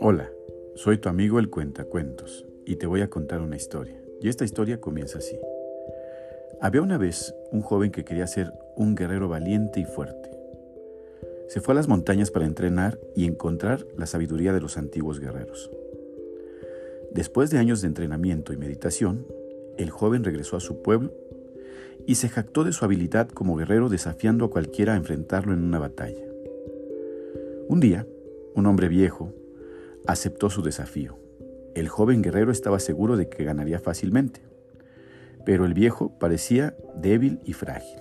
Hola, soy tu amigo el Cuentacuentos y te voy a contar una historia. Y esta historia comienza así. Había una vez un joven que quería ser un guerrero valiente y fuerte. Se fue a las montañas para entrenar y encontrar la sabiduría de los antiguos guerreros. Después de años de entrenamiento y meditación, el joven regresó a su pueblo y se jactó de su habilidad como guerrero desafiando a cualquiera a enfrentarlo en una batalla. Un día, un hombre viejo aceptó su desafío. El joven guerrero estaba seguro de que ganaría fácilmente, pero el viejo parecía débil y frágil.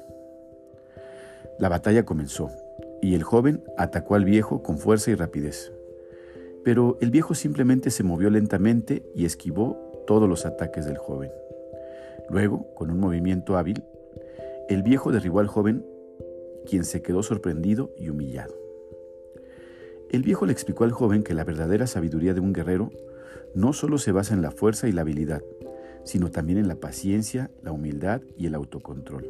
La batalla comenzó y el joven atacó al viejo con fuerza y rapidez. Pero el viejo simplemente se movió lentamente y esquivó todos los ataques del joven. Luego, con un movimiento hábil, el viejo derribó al joven, quien se quedó sorprendido y humillado. El viejo le explicó al joven que la verdadera sabiduría de un guerrero no solo se basa en la fuerza y la habilidad, sino también en la paciencia, la humildad y el autocontrol.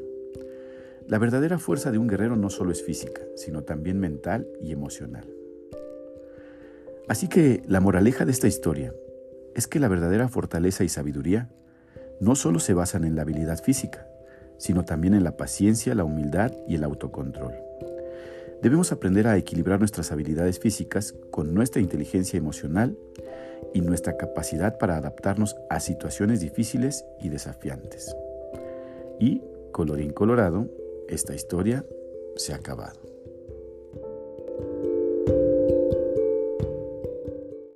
La verdadera fuerza de un guerrero no solo es física, sino también mental y emocional. Así que la moraleja de esta historia es que la verdadera fortaleza y sabiduría no solo se basan en la habilidad física, sino también en la paciencia, la humildad y el autocontrol. Debemos aprender a equilibrar nuestras habilidades físicas con nuestra inteligencia emocional y nuestra capacidad para adaptarnos a situaciones difíciles y desafiantes. Y, colorín colorado, esta historia se ha acabado.